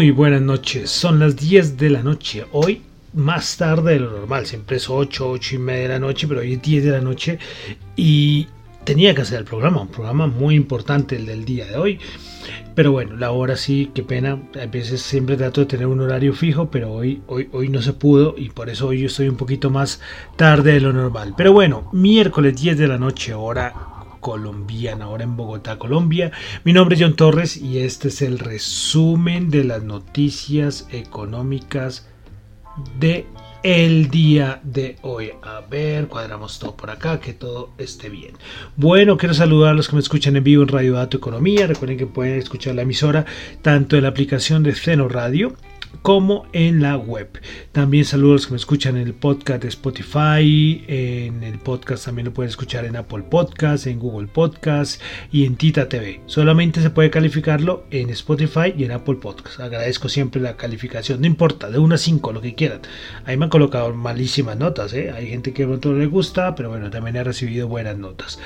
Muy buenas noches, son las 10 de la noche. Hoy más tarde de lo normal, siempre es 8, 8 y media de la noche, pero hoy es 10 de la noche y tenía que hacer el programa, un programa muy importante el del día de hoy. Pero bueno, la hora sí, qué pena. A veces siempre trato de tener un horario fijo, pero hoy, hoy, hoy no se pudo y por eso hoy yo estoy un poquito más tarde de lo normal. Pero bueno, miércoles 10 de la noche, hora colombiana, ahora en Bogotá, Colombia. Mi nombre es John Torres y este es el resumen de las noticias económicas de el día de hoy. A ver, cuadramos todo por acá, que todo esté bien. Bueno, quiero saludar a los que me escuchan en vivo en Radio Dato Economía. Recuerden que pueden escuchar la emisora tanto en la aplicación de Ceno Radio como en la web. También saludos a los que me escuchan en el podcast de Spotify, en el podcast también lo pueden escuchar en Apple Podcast, en Google Podcast y en Tita TV. Solamente se puede calificarlo en Spotify y en Apple Podcast. Agradezco siempre la calificación, no importa, de 1 a 5, lo que quieran. Ahí me han colocado malísimas notas, ¿eh? hay gente que no le gusta, pero bueno, también he recibido buenas notas.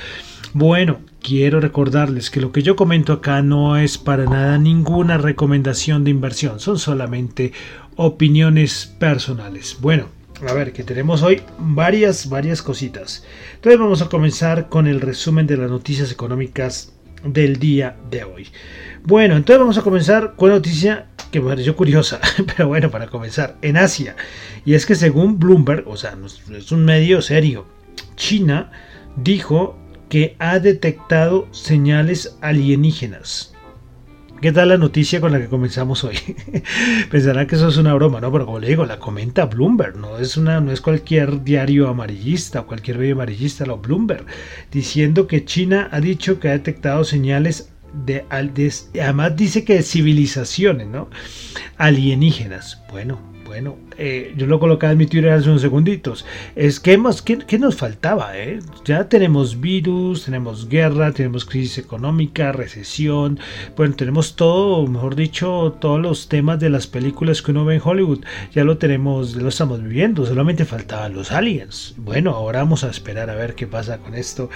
Bueno, quiero recordarles que lo que yo comento acá no es para nada ninguna recomendación de inversión, son solamente opiniones personales. Bueno, a ver, que tenemos hoy varias, varias cositas. Entonces vamos a comenzar con el resumen de las noticias económicas del día de hoy. Bueno, entonces vamos a comenzar con una noticia que me pareció curiosa, pero bueno, para comenzar, en Asia. Y es que según Bloomberg, o sea, es un medio serio, China dijo que ha detectado señales alienígenas. ¿Qué tal la noticia con la que comenzamos hoy? Pensarán que eso es una broma, ¿no? Pero como le digo, la comenta Bloomberg, no es, una, no es cualquier diario amarillista o cualquier medio amarillista, lo Bloomberg, diciendo que China ha dicho que ha detectado señales de, de además dice que de civilizaciones, ¿no? Alienígenas. Bueno, bueno, eh, yo lo colocaba en mi Twitter hace unos segunditos. Es que más, ¿qué, nos faltaba? Eh? Ya tenemos virus, tenemos guerra, tenemos crisis económica, recesión. Bueno, tenemos todo, mejor dicho, todos los temas de las películas que uno ve en Hollywood. Ya lo tenemos, lo estamos viviendo. Solamente faltaban los aliens. Bueno, ahora vamos a esperar a ver qué pasa con esto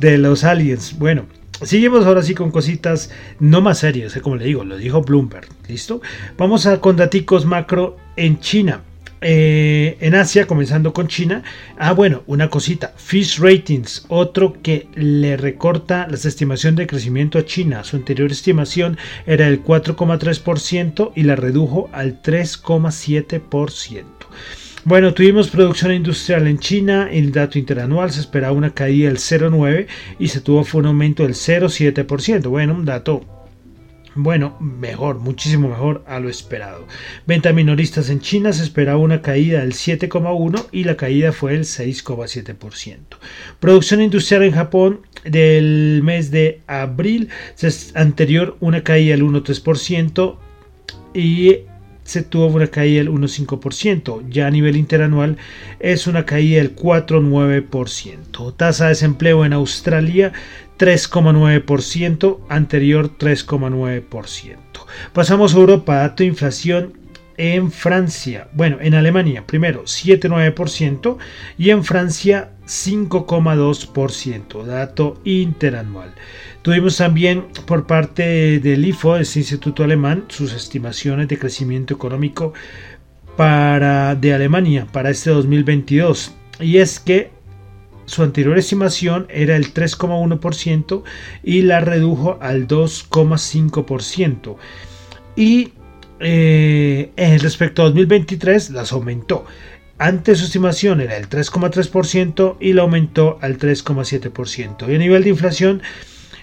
de los aliens. Bueno. Seguimos ahora sí con cositas no más serias, eh, como le digo, lo dijo Bloomberg, ¿listo? Vamos a con daticos macro en China. Eh, en Asia, comenzando con China. Ah, bueno, una cosita. Fish Ratings, otro que le recorta las estimaciones de crecimiento a China. Su anterior estimación era el 4,3% y la redujo al 3,7%. Bueno, tuvimos producción industrial en China, el dato interanual se esperaba una caída del 0,9 y se tuvo fue un aumento del 0,7%. Bueno, un dato bueno, mejor, muchísimo mejor a lo esperado. Venta minoristas en China se esperaba una caída del 7,1 y la caída fue el 6,7%. Producción industrial en Japón del mes de abril, anterior una caída del 1,3% y se tuvo una caída del 1,5%. Ya a nivel interanual es una caída del 4,9%. Tasa de desempleo en Australia 3,9%, anterior 3,9%. Pasamos a Europa, dato de inflación en Francia, bueno, en Alemania primero 7,9% y en Francia 5,2%, dato interanual. Tuvimos también por parte del IFO, ese instituto alemán, sus estimaciones de crecimiento económico para, de Alemania para este 2022. Y es que su anterior estimación era el 3,1% y la redujo al 2,5%. Y eh, respecto a 2023 las aumentó. Antes su estimación era el 3,3% y la aumentó al 3,7%. Y a nivel de inflación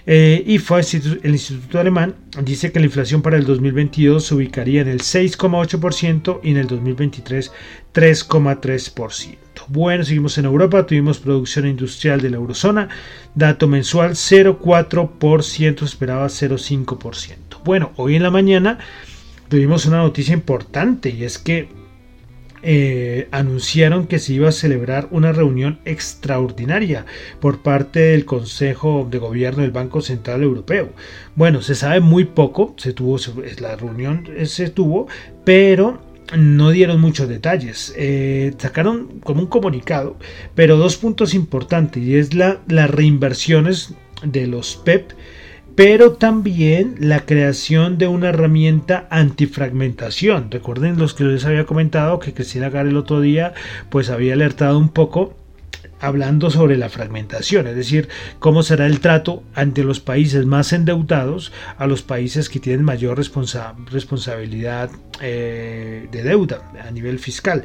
Eh, el Instituto Alemán dice que la inflación para el 2022 se ubicaría en el 6,8% y en el 2023 3,3%. Bueno, seguimos en Europa, tuvimos producción industrial de la eurozona, dato mensual 0,4%, esperaba 0,5%. Bueno, hoy en la mañana tuvimos una noticia importante y es que eh, anunciaron que se iba a celebrar una reunión extraordinaria por parte del Consejo de Gobierno del Banco Central Europeo. Bueno, se sabe muy poco, se tuvo, la reunión se tuvo, pero no dieron muchos detalles. Eh, sacaron como un comunicado, pero dos puntos importantes, y es la, las reinversiones de los PEP pero también la creación de una herramienta antifragmentación. Recuerden los que les había comentado que Cristina Gar el otro día pues había alertado un poco hablando sobre la fragmentación, es decir, cómo será el trato ante los países más endeudados a los países que tienen mayor responsabilidad eh, de deuda a nivel fiscal.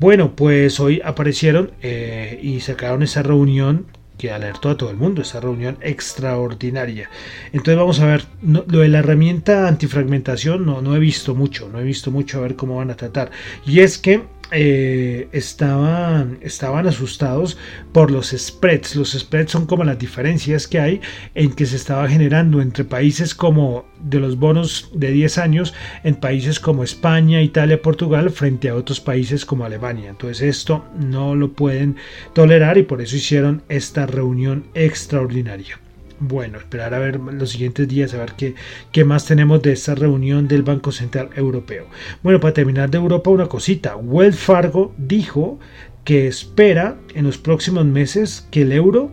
Bueno, pues hoy aparecieron eh, y sacaron esa reunión que alertó a todo el mundo, esa reunión extraordinaria. Entonces vamos a ver, lo de la herramienta antifragmentación no, no he visto mucho, no he visto mucho a ver cómo van a tratar. Y es que eh, estaban, estaban asustados por los spreads. Los spreads son como las diferencias que hay en que se estaba generando entre países como de los bonos de 10 años en países como España, Italia, Portugal frente a otros países como Alemania. Entonces esto no lo pueden tolerar y por eso hicieron esta reunión extraordinaria bueno, esperar a ver los siguientes días, a ver qué, qué más tenemos de esta reunión del Banco Central Europeo. Bueno, para terminar de Europa, una cosita. Wells Fargo dijo que espera en los próximos meses que el euro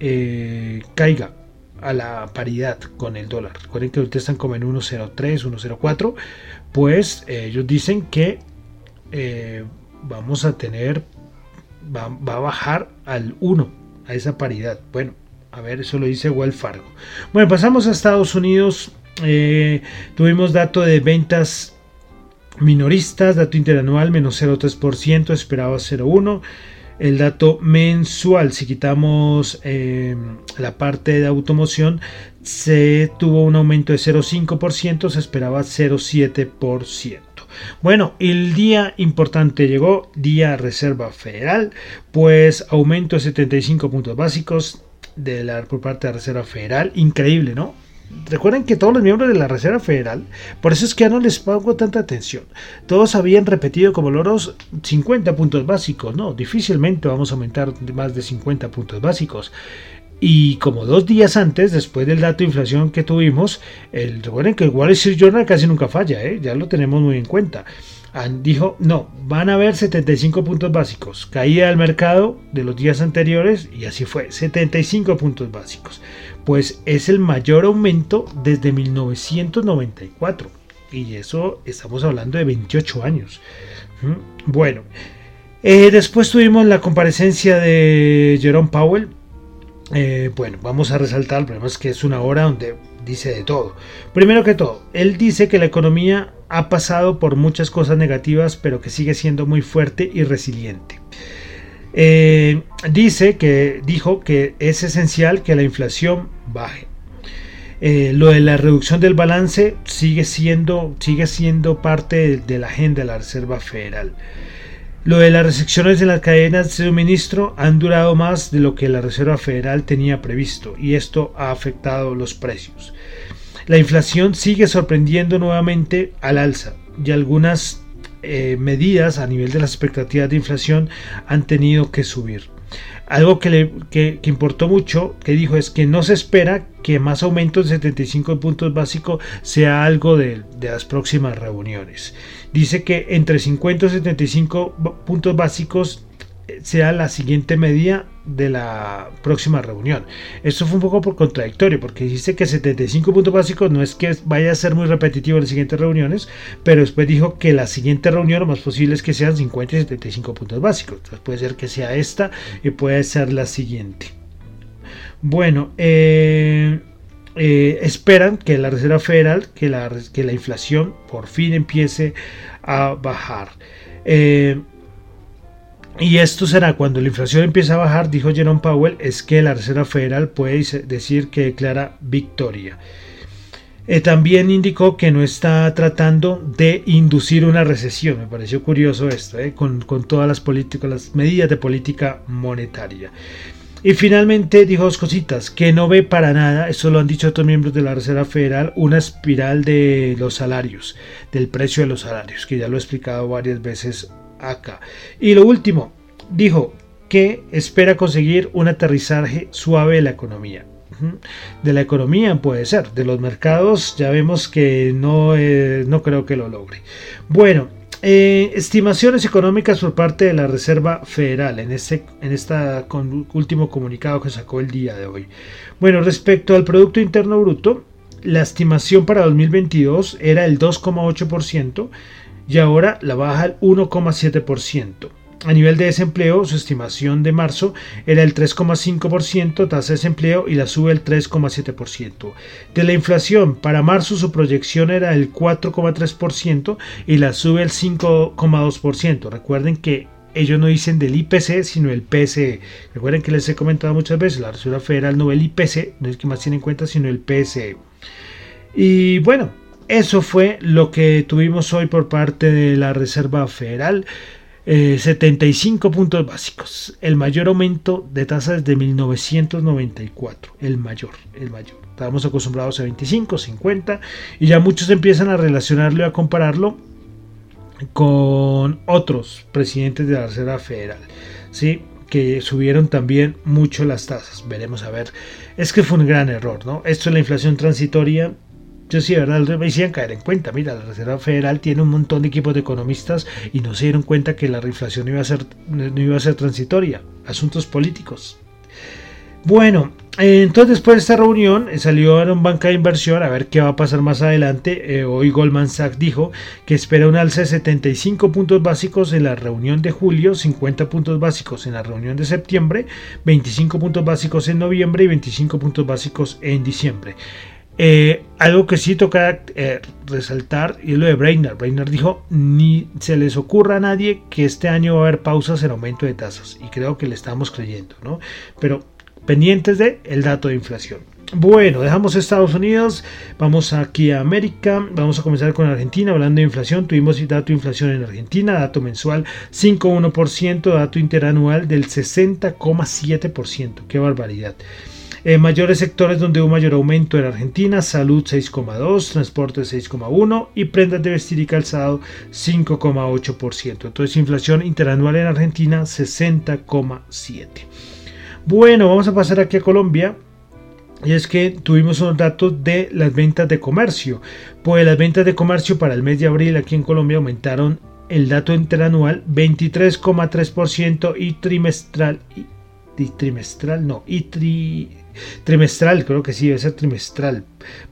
eh, caiga a la paridad con el dólar. Recuerden que ahorita están como en 1.03, 1.04. Pues eh, ellos dicen que eh, vamos a tener, va, va a bajar al 1, a esa paridad. Bueno, a ver, eso lo dice Wells Fargo. Bueno, pasamos a Estados Unidos. Eh, tuvimos dato de ventas minoristas, dato interanual menos 0,3%, esperaba 0,1%. El dato mensual, si quitamos eh, la parte de automoción, se tuvo un aumento de 0,5%, se esperaba 0,7%. Bueno, el día importante llegó, día Reserva Federal, pues aumento de 75 puntos básicos, de la, por parte de la Reserva Federal. Increíble, ¿no? Recuerden que todos los miembros de la Reserva Federal, por eso es que ya no les pago tanta atención. Todos habían repetido como loros 50 puntos básicos, ¿no? Difícilmente vamos a aumentar más de 50 puntos básicos. Y como dos días antes, después del dato de inflación que tuvimos, el, recuerden que el Wall Street Journal casi nunca falla, ¿eh? ya lo tenemos muy en cuenta dijo, no, van a haber 75 puntos básicos. Caía del mercado de los días anteriores y así fue, 75 puntos básicos. Pues es el mayor aumento desde 1994. Y eso estamos hablando de 28 años. ¿Mm? Bueno, eh, después tuvimos la comparecencia de Jerome Powell. Eh, bueno, vamos a resaltar, el problema es que es una hora donde dice de todo. Primero que todo, él dice que la economía ha pasado por muchas cosas negativas, pero que sigue siendo muy fuerte y resiliente. Eh, dice que dijo que es esencial que la inflación baje. Eh, lo de la reducción del balance sigue siendo, sigue siendo parte de, la agenda de la Reserva Federal. Lo de las restricciones de las cadenas de suministro han durado más de lo que la Reserva Federal tenía previsto y esto ha afectado los precios. La inflación sigue sorprendiendo nuevamente al alza y algunas eh, medidas a nivel de las expectativas de inflación han tenido que subir. Algo que, le, que, importó mucho, que dijo, es que no se espera que más aumentos de 75 puntos básicos sea algo de, de las próximas reuniones. Dice que entre 50 y 75 puntos básicos sea la siguiente medida de la próxima reunión. Esto fue un poco por contradictorio, porque dice que 75 puntos básicos no es que vaya a ser muy repetitivo en las siguientes reuniones, pero después dijo que la siguiente reunión lo más posible es que sean 50 y 75 puntos básicos. Entonces puede ser que sea esta y puede ser la siguiente. Bueno, eh, eh, esperan que la Reserva Federal, que la, que la inflación por fin empiece a bajar. Eh, Y esto será cuando la inflación empiece a bajar, dijo Jerome Powell, es que la Reserva Federal puede decir que declara victoria. Eh, también indicó que no está tratando de inducir una recesión. Me pareció curioso esto, eh, con, todas las políticas, las medidas de política monetaria. Y finalmente dijo dos cositas, que no ve para nada, esto lo han dicho otros miembros de la Reserva Federal, una espiral de los salarios, del precio de los salarios, que ya lo he explicado varias veces Y lo último, dijo que espera conseguir un aterrizaje suave de la economía. De la economía puede ser, de los mercados ya vemos que no, eh, no creo que lo logre. Bueno, eh, estimaciones económicas por parte de la Reserva Federal en este en esta último comunicado que sacó el día de hoy. Bueno, respecto al Producto Interno Bruto, la estimación para 2022 era el 2,8% y ahora la baja al 1,7%. A nivel de desempleo, su estimación de marzo era el 3,5% tasa de desempleo y la sube el 3,7%. De la inflación, para marzo su proyección era el 4,3% y la sube el 5,2%. Recuerden que ellos no dicen del IPC, sino el PCE. Recuerden que les he comentado muchas veces, la Reserva Federal no ve el IPC, no es que más tiene en cuenta, sino el PCE. Y bueno, eso fue lo que tuvimos hoy por parte de la Reserva Federal. 75 eh, puntos básicos, el mayor aumento de tasas de 1994, el mayor, el mayor. Estábamos acostumbrados a 25, 50 y ya muchos empiezan a relacionarlo y a compararlo con otros presidentes de la Reserva Federal, ¿sí? que subieron también mucho las tasas. Veremos a ver. Es que fue un gran error, ¿no? Esto es la inflación transitoria yo sí, ¿verdad? Me hicieron caer en cuenta. Mira, la Reserva Federal tiene un montón de equipos de economistas y no se dieron cuenta que la inflación iba a ser, no iba a ser transitoria. Asuntos políticos. Bueno, entonces después de esta reunión eh, salió a un banca de inversión a ver qué va a pasar más adelante. Eh, hoy Goldman Sachs dijo que espera un alza de 75 puntos básicos en la reunión de julio, 50 puntos básicos en la reunión de septiembre, 25 puntos básicos en noviembre y 25 puntos básicos en diciembre. Eh, algo que sí toca eh, resaltar y es lo de Brainerd. Brainerd dijo, ni se les ocurra a nadie que este año va a haber pausas en aumento de tasas. Y creo que le estamos creyendo, ¿no? Pero pendientes de el dato de inflación. Bueno, dejamos Estados Unidos, vamos aquí a América, vamos a comenzar con Argentina, hablando de inflación, tuvimos dato de inflación en Argentina, dato mensual 5,1%, dato interanual del 60,7%, qué barbaridad. Eh, mayores sectores donde hubo mayor aumento en Argentina, salud 6,2, transporte 6,1 y prendas de vestir y calzado 5,8%. Entonces inflación interanual en Argentina 60,7. Bueno, vamos a pasar aquí a Colombia. Y es que tuvimos unos datos de las ventas de comercio. Pues las ventas de comercio para el mes de abril aquí en Colombia aumentaron el dato interanual 23,3% y trimestral y, trimestral no y tri, trimestral, creo que sí, debe ser trimestral.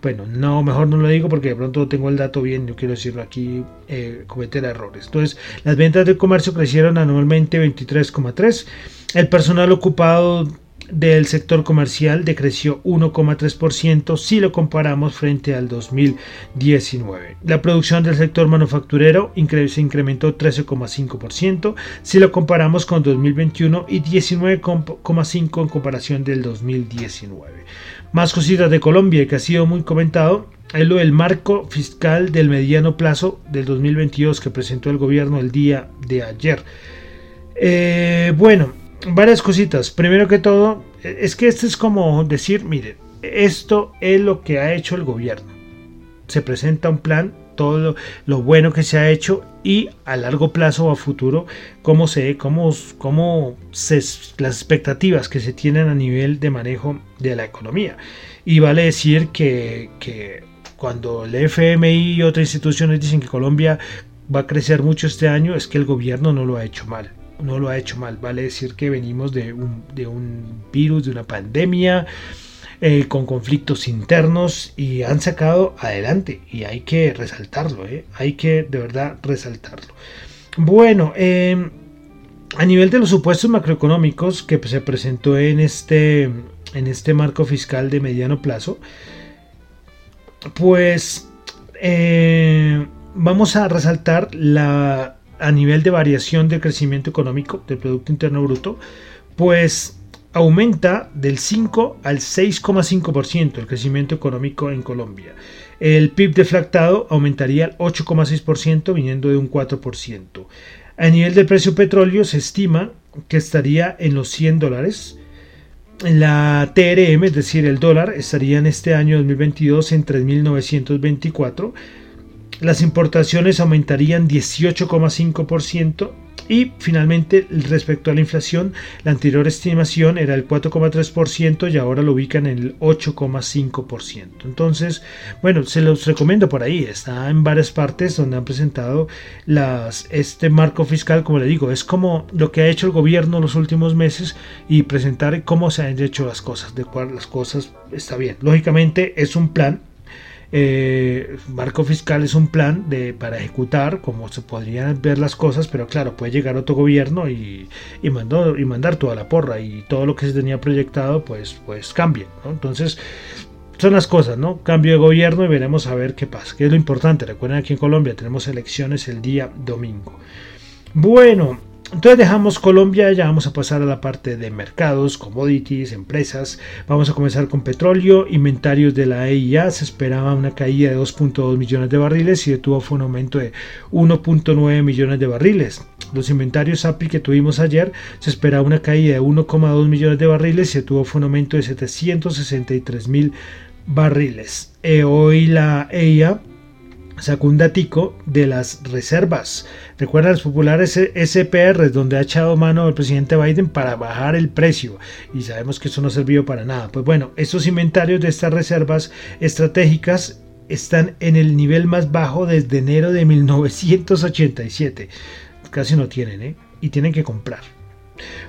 Bueno, no, mejor no lo digo porque de pronto tengo el dato bien, yo quiero decirlo aquí, eh, cometer errores. Entonces, las ventas de comercio crecieron anualmente 23,3. El personal ocupado del sector comercial decreció 1,3% si lo comparamos frente al 2019. La producción del sector manufacturero se incrementó 13,5% si lo comparamos con 2021 y 19,5% en comparación del 2019. Más cositas de Colombia que ha sido muy comentado es lo del marco fiscal del mediano plazo del 2022 que presentó el gobierno el día de ayer. Eh, bueno, varias cositas. Primero que todo, es que esto es como decir, mire, esto es lo que ha hecho el gobierno. Se presenta un plan, todo lo, bueno que se ha hecho y a largo plazo o a futuro, cómo se, cómo, cómo se, las expectativas que se tienen a nivel de manejo de la economía. Y vale decir que, que cuando el FMI y otras instituciones dicen que Colombia va a crecer mucho este año, es que el gobierno no lo ha hecho mal no lo ha hecho mal. Vale decir que venimos de un, de un virus, de una pandemia, eh, con conflictos internos y han sacado adelante. Y hay que resaltarlo, ¿eh? hay que de verdad resaltarlo. Bueno, em, a nivel de los supuestos macroeconómicos que se presentó en este, en este marco fiscal de mediano plazo, pues eh, vamos a resaltar la a nivel de variación del crecimiento económico del Producto Interno Bruto, pues aumenta del 5 al 6,5% el crecimiento económico en Colombia. El PIB deflactado aumentaría al 8,6% viniendo de un 4%. A nivel del precio petróleo se estima que estaría en los 100 dólares. La TRM, es decir, el dólar, estaría en este año 2022 en 3.924. Las importaciones aumentarían 18,5% y finalmente, respecto a la inflación, la anterior estimación era el 4,3% y ahora lo ubican en el 8,5%. Entonces, bueno, se los recomiendo por ahí. Está en varias partes donde han presentado las, este marco fiscal, como le digo, es como lo que ha hecho el gobierno los últimos meses y presentar cómo se han hecho las cosas, de cuál las cosas está bien. Lógicamente es un plan eh, marco fiscal es un plan de, para ejecutar como se podrían ver las cosas, pero claro, puede llegar otro gobierno y, y, y mandar toda la porra y todo lo que se tenía proyectado pues, pues cambia. Entonces, son las cosas, ¿no? Cambio de gobierno y veremos a ver qué pasa. Que es lo importante. Recuerden aquí en Colombia tenemos elecciones el día domingo. Bueno, entonces dejamos Colombia, ya vamos a pasar a la parte de mercados, commodities, empresas. Vamos a comenzar con petróleo, inventarios de la EIA. Se esperaba una caída de 2.2 millones de barriles y detuvo fue un aumento de 1.9 millones de barriles. Los inventarios API que tuvimos ayer se esperaba una caída de 1.2 millones de barriles y detuvo fue un aumento de 763 mil barriles. Eh, hoy la EIA sacó un datico de las reservas. Recuerda los populares SPR, donde ha echado mano el presidente Biden para bajar el precio. Y sabemos que eso no sirvió para nada. Pues bueno, estos inventarios de estas reservas estratégicas están en el nivel más bajo desde enero de 1987. Casi no tienen, ¿eh? Y tienen que comprar.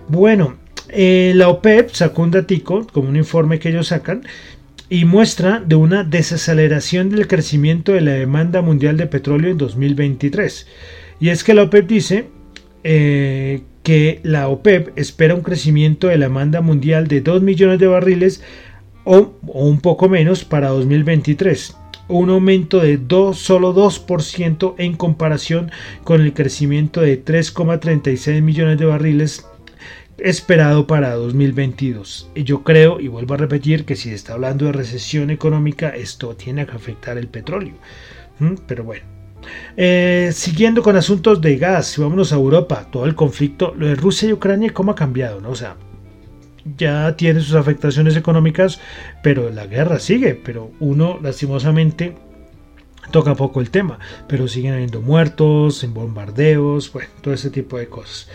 Bueno, eh, la OPEP sacó un datico, como un informe que ellos sacan, y muestra de una desaceleración del crecimiento de la demanda mundial de petróleo en 2023. Y es que la OPEP dice eh, que la OPEP espera un crecimiento de la demanda mundial de 2 millones de barriles o, un poco menos para 2023 un aumento de 2, solo 2% en comparación con el crecimiento de 3,36 millones de barriles esperado para 2022. Y yo creo, y vuelvo a repetir, que si está hablando de recesión económica, esto tiene que afectar el petróleo. ¿Mm? Pero bueno. Eh, siguiendo con asuntos de gas, vámonos a Europa, todo el conflicto, lo de Rusia y Ucrania, ¿cómo ha cambiado? ¿no? O sea, ya tiene sus afectaciones económicas, pero la guerra sigue, pero uno lastimosamente toca poco el tema, pero siguen habiendo muertos, en bombardeos, bueno, todo ese tipo de cosas.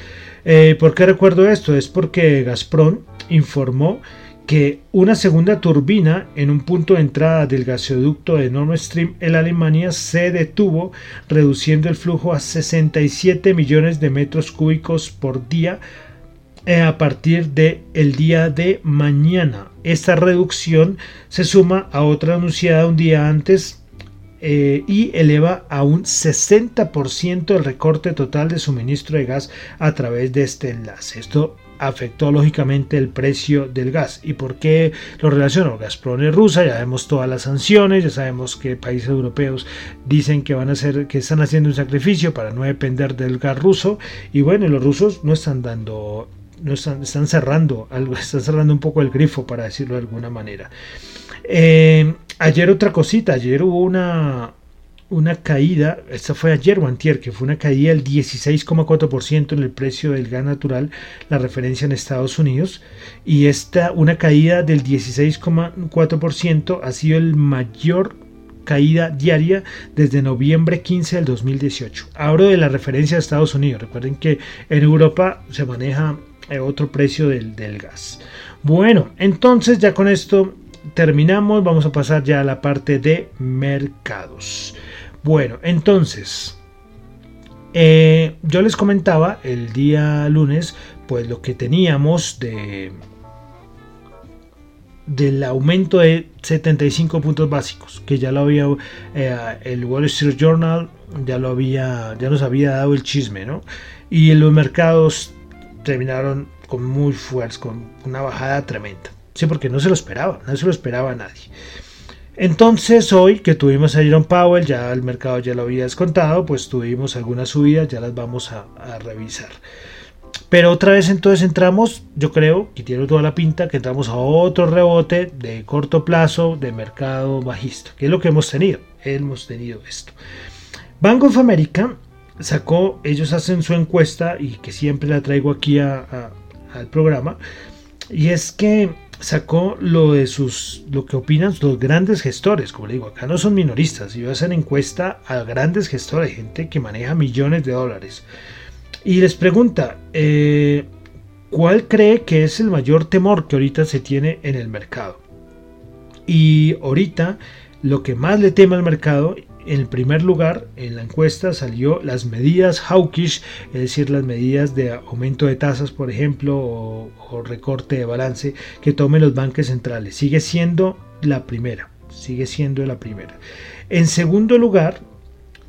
Eh, ¿Por qué recuerdo esto? Es porque Gazprom informó que una segunda turbina en un punto de entrada del gasoducto de Nord Stream en Alemania se detuvo, reduciendo el flujo a 67 millones de metros cúbicos por día eh, a partir del el día de mañana. Esta reducción se suma a otra anunciada un día antes eh, y eleva a un 60% el recorte total de suministro de gas a través de este enlace. Esto afectó lógicamente el precio del gas. ¿Y por qué lo relaciono? Gazprom es rusa, ya vemos todas las sanciones, ya sabemos que países europeos dicen que van a hacer, que están haciendo un sacrificio para no depender del gas ruso. Y bueno, los rusos no están dando, no están, están cerrando algo, están cerrando un poco el grifo, para decirlo de alguna manera. Eh, ayer otra cosita, ayer hubo una, una caída, esta fue ayer o antier, que fue una caída del 16,4% en el precio del gas natural, la referencia en Estados Unidos, y esta, una caída del 16,4% ha sido el mayor caída diaria desde noviembre 15 del 2018. Hablo de la referencia de Estados Unidos, recuerden que en Europa se maneja eh, otro precio del, del gas. Bueno, entonces ya con esto terminamos, vamos a pasar ya a la parte de mercados. Bueno, entonces, eh, yo les comentaba el día lunes, pues lo que teníamos de del aumento de 75 puntos básicos, que ya lo había eh, el Wall Street Journal ya lo había ya nos había dado el chisme, ¿no? Y los mercados terminaron con muy fuertes, con una bajada tremenda. Sí, porque no se lo esperaba, no se lo esperaba nadie. Entonces hoy que tuvimos a Jerome Powell, ya el mercado ya lo había descontado, pues tuvimos algunas subidas, ya las vamos a, revisar. Pero otra vez entonces entramos, yo creo, y tiene toda la pinta, que entramos a otro rebote de corto plazo de mercado bajista, que es lo que hemos tenido. Hemos tenido esto. Bank of America sacó, ellos hacen su encuesta y que siempre la traigo aquí al programa, y es que sacó lo de sus lo que opinan los grandes gestores, como le digo, acá no son minoristas, a hacen encuesta a grandes gestores, gente que maneja millones de dólares. Y les pregunta, eh, ¿cuál cree que es el mayor temor que ahorita se tiene en el mercado? Y ahorita lo que más le teme al mercado en primer lugar, en la encuesta salió las medidas hawkish, es decir, las medidas de aumento de tasas, por ejemplo, o, recorte de balance que tomen los bancos centrales. Sigue siendo la primera, sigue siendo la primera. En segundo lugar,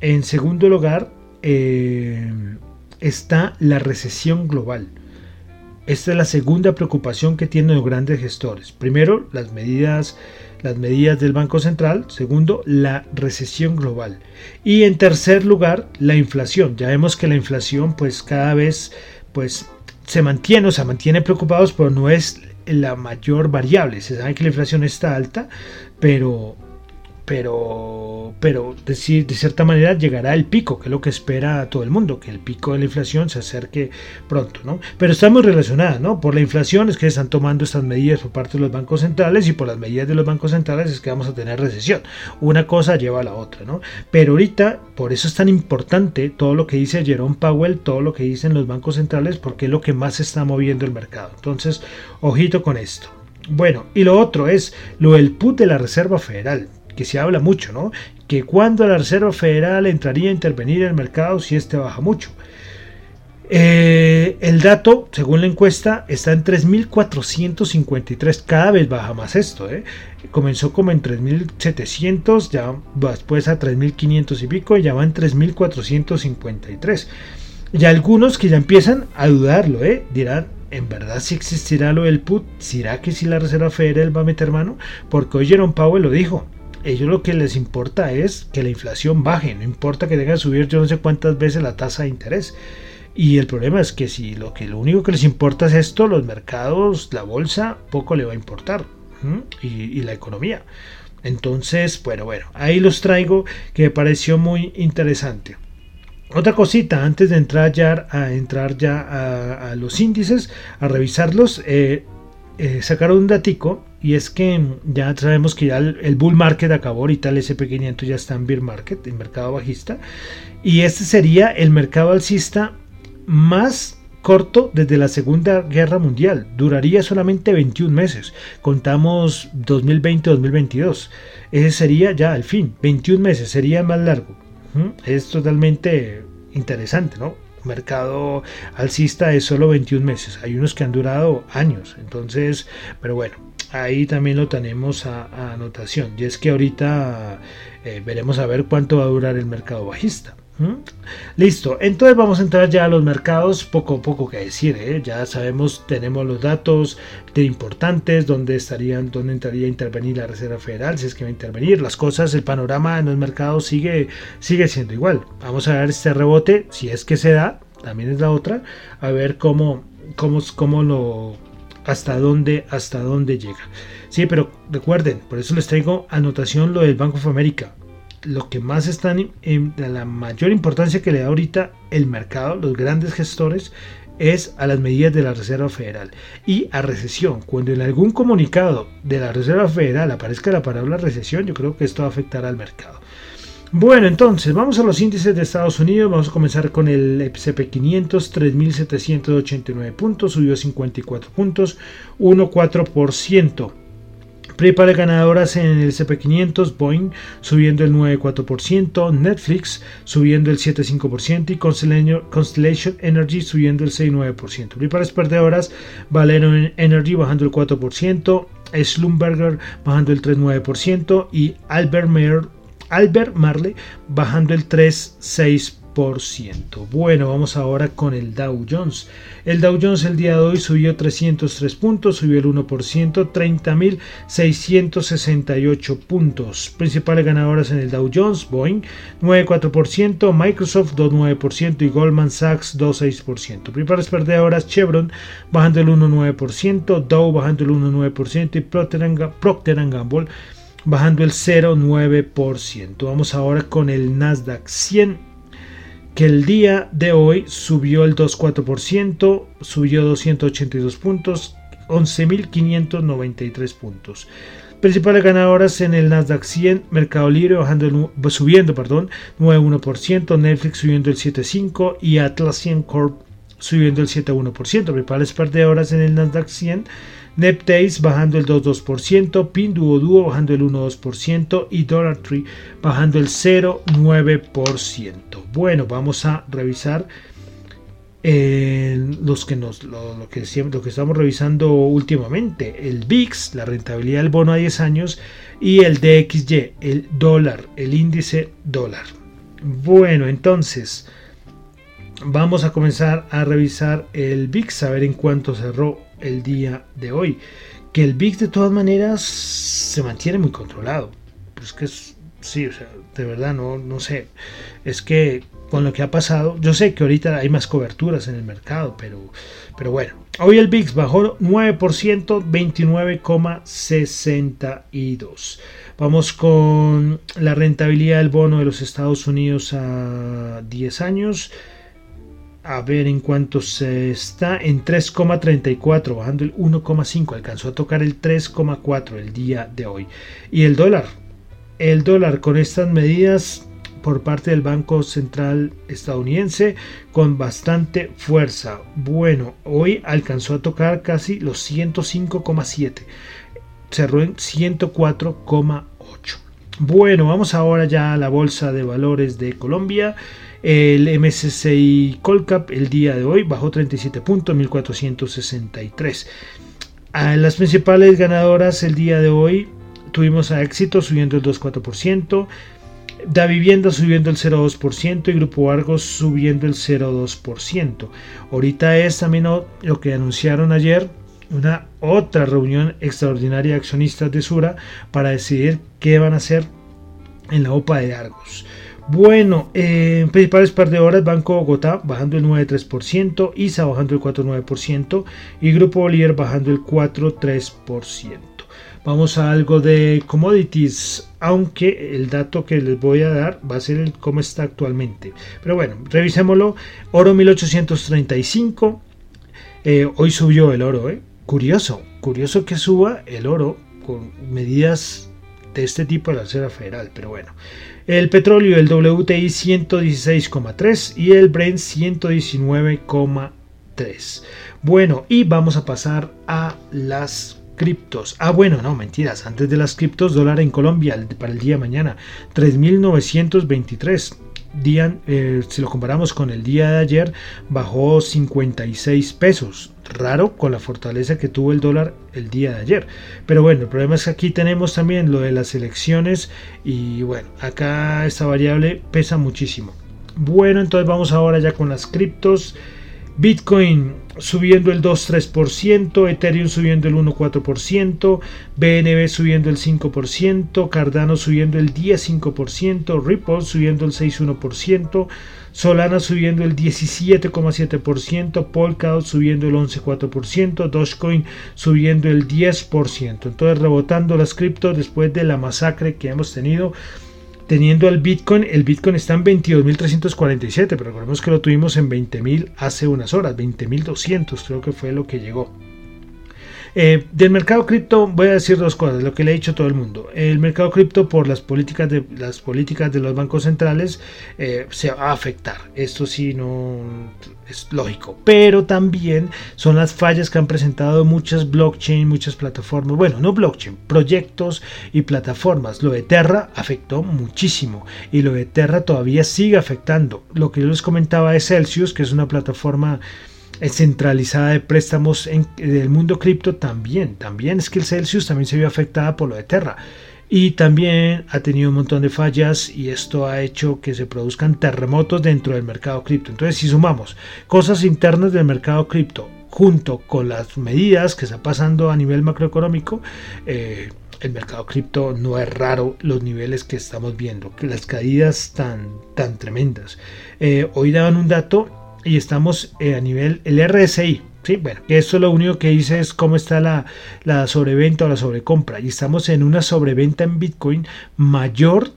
en segundo lugar eh, está la recesión global. Esta es la segunda preocupación que tienen los grandes gestores. Primero, las medidas las medidas del Banco Central. Segundo, la recesión global. Y en tercer lugar, la inflación. Ya vemos que la inflación pues cada vez pues se mantiene, o sea, mantiene preocupados, pero no es la mayor variable. Se sabe que la inflación está alta, pero pero, pero de, de, cierta manera llegará el pico, que es lo que espera todo el mundo, que el pico de la inflación se acerque pronto, ¿no? Pero está muy ¿no? Por la inflación es que están tomando estas medidas por parte de los bancos centrales y por las medidas de los bancos centrales es que vamos a tener recesión. Una cosa lleva a la otra, ¿no? Pero ahorita, por eso es tan importante todo lo que dice Jerome Powell, todo lo que dicen los bancos centrales, porque es lo que más está moviendo el mercado. Entonces, ojito con esto. Bueno, y lo otro es lo del put de la Reserva Federal que se habla mucho, ¿no? Que cuando la Reserva Federal entraría a intervenir en el mercado si este baja mucho. Eh, el dato, según la encuesta, está en 3.453. Cada vez baja más esto. ¿eh? Comenzó como en 3.700, ya después a 3.500 y pico, ya va en 3.453. Y algunos que ya empiezan a dudarlo, ¿eh? dirán, ¿en verdad si existirá lo del PUT? ¿Será que si la Reserva Federal va a meter mano? Porque hoy Jerome Powell lo dijo ellos lo que les importa es que la inflación baje, no importa que tenga que subir yo no sé cuántas veces la tasa de interés. Y el problema es que si lo que lo único que les importa es esto, los mercados, la bolsa, poco le va a importar. Y, la economía. Entonces, bueno, bueno, ahí los traigo que me pareció muy interesante. Otra cosita, antes de entrar ya a entrar ya a, los índices, a revisarlos, eh, eh, sacaron un datico y es que ya sabemos que ya el, bull market acabó, ahorita el SP500 ya está en bear market, en mercado bajista, y este sería el mercado alcista más corto desde la Segunda Guerra Mundial. Duraría solamente 21 meses. Contamos 2020-2022. Ese sería ya al fin, 21 meses, sería más largo. Es totalmente interesante, ¿no? Mercado alcista es solo 21 meses. Hay unos que han durado años. Entonces, pero bueno, ahí también lo tenemos a, anotación. Y es que ahorita eh, veremos a ver cuánto va a durar el mercado bajista. Listo, entonces vamos a entrar ya a los mercados, poco a poco que decir, ¿eh? ya sabemos, tenemos los datos de importantes, dónde estarían, dónde entraría a intervenir la Reserva Federal, si es que va a intervenir, las cosas, el panorama en los mercados sigue, sigue siendo igual. Vamos a ver este rebote, si es que se da, también es la otra, a ver cómo, cómo, cómo lo, hasta dónde, hasta dónde llega. Sí, pero recuerden, por eso les traigo anotación lo del Banco of America lo que más están en, la mayor importancia que le da ahorita el mercado, los grandes gestores, es a las medidas de la Reserva Federal y a recesión. Cuando en algún comunicado de la Reserva Federal aparezca la palabra recesión, yo creo que esto va a afectar al mercado. Bueno, entonces vamos a los índices de Estados Unidos. Vamos a comenzar con el S&P 500, 3.789 puntos, subió 54 puntos, 1,4%. Prepare ganadoras en el CP500, Boeing subiendo el 9,4%, Netflix subiendo el 7,5% y Constellation Energy subiendo el 6,9%. Prepares perdedoras, Valero Energy bajando el 4%, Schlumberger bajando el 3,9% y Albert, Albert Marley bajando el 3,6%. Bueno, vamos ahora con el Dow Jones. El Dow Jones el día de hoy subió 303 puntos, subió el 1%, 30.668 puntos. Principales ganadoras en el Dow Jones, Boeing 9,4%, Microsoft 2,9% y Goldman Sachs 2,6%. Principales perdedoras, Chevron bajando el 1,9%, Dow bajando el 1,9% y Procter Gamble bajando el 0,9%. Vamos ahora con el Nasdaq 100 que el día de hoy subió el 2,4%, subió 282 puntos, 11.593 puntos. Principales ganadoras en el Nasdaq 100, Mercado Libre bajando subiendo, perdón, 9,1%, Netflix subiendo el 7,5% y Atlassian Corp subiendo el 7,1%. Principales perdedoras en el Nasdaq 100, Neptaze bajando el 2,2%, Pinduoduo bajando el 1,2% y Dollar Tree bajando el 0,9%. Bueno, vamos a revisar eh, los que nos, lo, que lo que estamos revisando últimamente, el VIX, la rentabilidad del bono a 10 años y el DXY, el dólar, el índice dólar. Bueno, entonces vamos a comenzar a revisar el VIX, a ver en cuánto cerró el día de hoy. Que el VIX de todas maneras se mantiene muy controlado. Pues que es, sí, o sea, de verdad no, no sé. Es que con lo que ha pasado, yo sé que ahorita hay más coberturas en el mercado, pero, pero bueno. Hoy el VIX bajó 9%, 29,62. Vamos con la rentabilidad del bono de los Estados Unidos a 10 años a ver en cuánto se está en 3,34 bajando el 1,5 alcanzó a tocar el 3,4 el día de hoy y el dólar el dólar con estas medidas por parte del Banco Central estadounidense con bastante fuerza. Bueno, hoy alcanzó a tocar casi los 105,7. Cerró en 104,8. Bueno, vamos ahora ya a la Bolsa de Valores de Colombia. El MSCI Colcap el día de hoy bajó 37 puntos, 1463. A las principales ganadoras el día de hoy tuvimos a Éxito subiendo el 2,4%, Da Vivienda subiendo el 0,2% y Grupo Argos subiendo el 0,2%. Ahorita es también lo que anunciaron ayer, una otra reunión extraordinaria de accionistas de Sura para decidir qué van a hacer en la OPA de Argos. Bueno, eh, principales par de horas, Banco Bogotá bajando el 9,3%, ISA bajando el 4,9% y Grupo Bolívar bajando el 4,3%. Vamos a algo de commodities, aunque el dato que les voy a dar va a ser el cómo está actualmente. Pero bueno, revisémoslo. Oro 1835. Eh, hoy subió el oro, ¿eh? Curioso, curioso que suba el oro con medidas de este tipo de la Reserva Federal, pero bueno. El petróleo, el WTI 116,3 y el Brent 119,3. Bueno, y vamos a pasar a las criptos. Ah, bueno, no, mentiras. Antes de las criptos, dólar en Colombia para el día de mañana, 3.923. Día, eh, si lo comparamos con el día de ayer, bajó 56 pesos. Raro con la fortaleza que tuvo el dólar el día de ayer. Pero bueno, el problema es que aquí tenemos también lo de las elecciones y bueno, acá esta variable pesa muchísimo. Bueno, entonces vamos ahora ya con las criptos. Bitcoin subiendo el 2,3%, Ethereum subiendo el 1,4%, BNB subiendo el 5%, Cardano subiendo el 10,5%, Ripple subiendo el 6,1%, Solana subiendo el 17,7%, Polkadot subiendo el 11,4%, Dogecoin subiendo el 10%. Entonces rebotando las criptos después de la masacre que hemos tenido teniendo el Bitcoin, el Bitcoin está en 22.347, pero recordemos que lo tuvimos en 20.000 hace unas horas, 20.200 creo que fue lo que llegó. Eh, del mercado cripto voy a decir dos cosas, lo que le he dicho a todo el mundo. El mercado cripto por las políticas de las políticas de los bancos centrales eh, se va a afectar. Esto sí no es lógico, pero también son las fallas que han presentado muchas blockchain, muchas plataformas. Bueno, no blockchain, proyectos y plataformas. Lo de Terra afectó muchísimo y lo de Terra todavía sigue afectando. Lo que yo les comentaba de Celsius, que es una plataforma centralizada de préstamos en el mundo cripto también, también es que el Celsius también se vio afectada por lo de Terra. y también ha tenido un montón de fallas y esto ha hecho que se produzcan terremotos dentro del mercado cripto. Entonces, si sumamos cosas internas del mercado cripto junto con las medidas que está pasando a nivel macroeconómico, eh, el mercado cripto no es raro los niveles que estamos viendo, las caídas tan, tan tremendas. Eh, hoy daban un dato y estamos eh, a nivel, el RSI, Sí, bueno, esto lo único que dice es cómo está la, la, sobreventa o la sobrecompra. Y estamos en una sobreventa en Bitcoin mayor,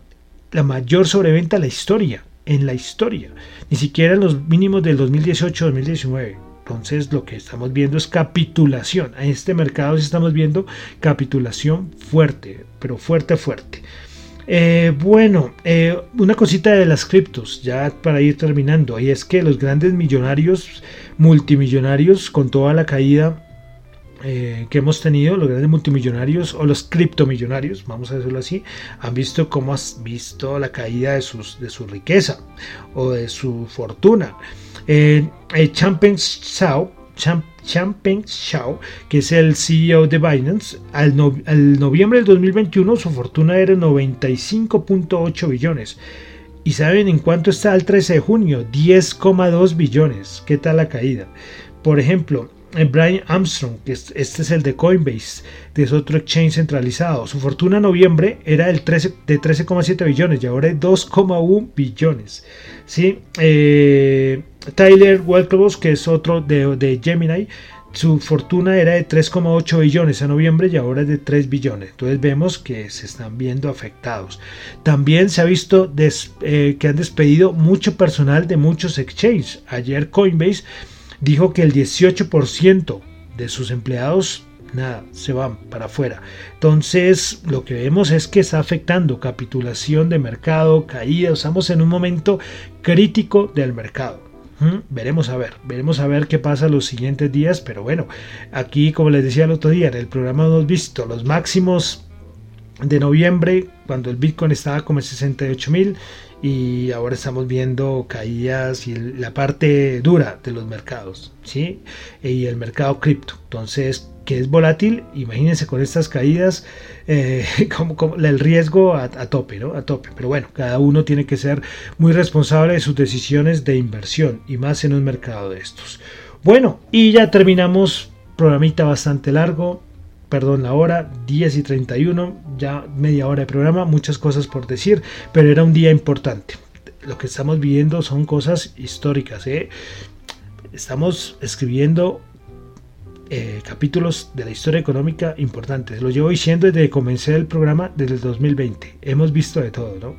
la mayor sobreventa en la historia. En la historia. Ni siquiera en los mínimos del 2018-2019. Entonces lo que estamos viendo es capitulación. En este mercado estamos viendo capitulación fuerte, pero fuerte, fuerte. Eh, bueno, eh, una cosita de las criptos, ya para ir terminando, y es que los grandes millonarios, multimillonarios, con toda la caída eh, que hemos tenido, los grandes multimillonarios o los criptomillonarios, vamos a decirlo así, han visto cómo has visto la caída de, sus, de su riqueza o de su fortuna. Eh, Champion Shao, Shao, que es el CEO de Binance, al, noviembre del 2021 su fortuna era 95.8 billones. ¿Y saben en cuánto está el 13 de junio? 10,2 billones. ¿Qué tal la caída? Por ejemplo, eh, Brian Armstrong, que este es el de Coinbase, que es otro exchange centralizado. Su fortuna en noviembre era el 13, de 13,7 billones y ahora es 2,1 billones. ¿sí? Eh, Tyler Welkebos, que es otro de, Gemini, su fortuna era de 3,8 billones en noviembre y ahora es de 3 billones. Entonces vemos que se están viendo afectados. También se ha visto eh, que han despedido mucho personal de muchos exchanges. Ayer Coinbase dijo que el 18% de sus empleados nada, se van para afuera. Entonces, lo que vemos es que está afectando capitulación de mercado, caída, estamos en un momento crítico del mercado. Veremos a ver, veremos a ver qué pasa los siguientes días, pero bueno, aquí como les decía el otro día, en el programa hemos visto los máximos de noviembre, cuando el Bitcoin estaba como en 68 mil, y ahora estamos viendo caídas y la parte dura de los mercados, ¿sí? Y el mercado cripto. Entonces, que es volátil, imagínense con estas caídas, eh, como, el riesgo a, tope, ¿no? A tope. Pero bueno, cada uno tiene que ser muy responsable de sus decisiones de inversión y más en un mercado de estos. Bueno, y ya terminamos, programita bastante largo, perdón la hora, 10 y 31, ya media hora de programa, muchas cosas por decir, pero era un día importante. Lo que estamos viviendo son cosas históricas. ¿eh? Estamos escribiendo eh, capítulos de la historia económica importantes. Lo llevo diciendo desde que comencé el programa desde el 2020. Hemos visto de todo, ¿no?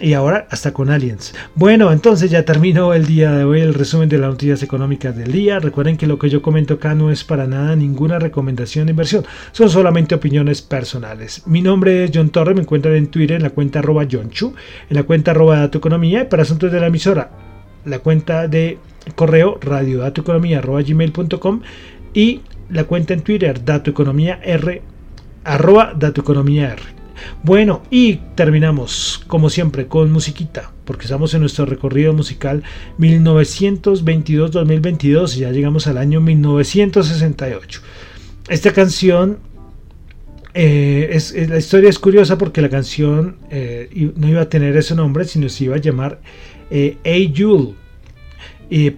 Y ahora hasta con aliens. Bueno, entonces ya terminó el día de hoy el resumen de las noticias económicas del día. Recuerden que lo que yo comento acá no es para nada ninguna recomendación de inversión. Son solamente opiniones personales. Mi nombre es John Torre. Me encuentran en Twitter en la cuenta arroba John Chu, en la cuenta arroba Dato Economía y para asuntos de la emisora la cuenta de correo radiodatoeconomía.gmail.com y la cuenta en Twitter, Economía R, arroba R. Bueno, y terminamos como siempre con musiquita, porque estamos en nuestro recorrido musical 1922-2022 y ya llegamos al año 1968. Esta canción, eh, es, la historia es curiosa porque la canción eh, no iba a tener ese nombre, sino se iba a llamar eh, A Jule,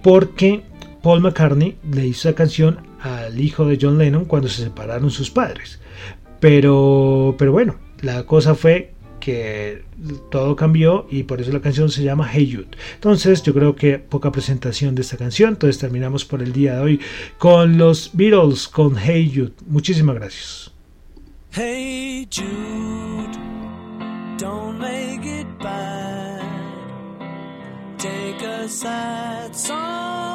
porque Paul McCartney le hizo la canción al hijo de John Lennon cuando se separaron sus padres. Pero, pero bueno, la cosa fue que todo cambió y por eso la canción se llama Hey Jude. Entonces yo creo que poca presentación de esta canción. Entonces terminamos por el día de hoy con los Beatles con Hey Jude. Muchísimas gracias. Hey Jude, don't make it bad. Take a sad song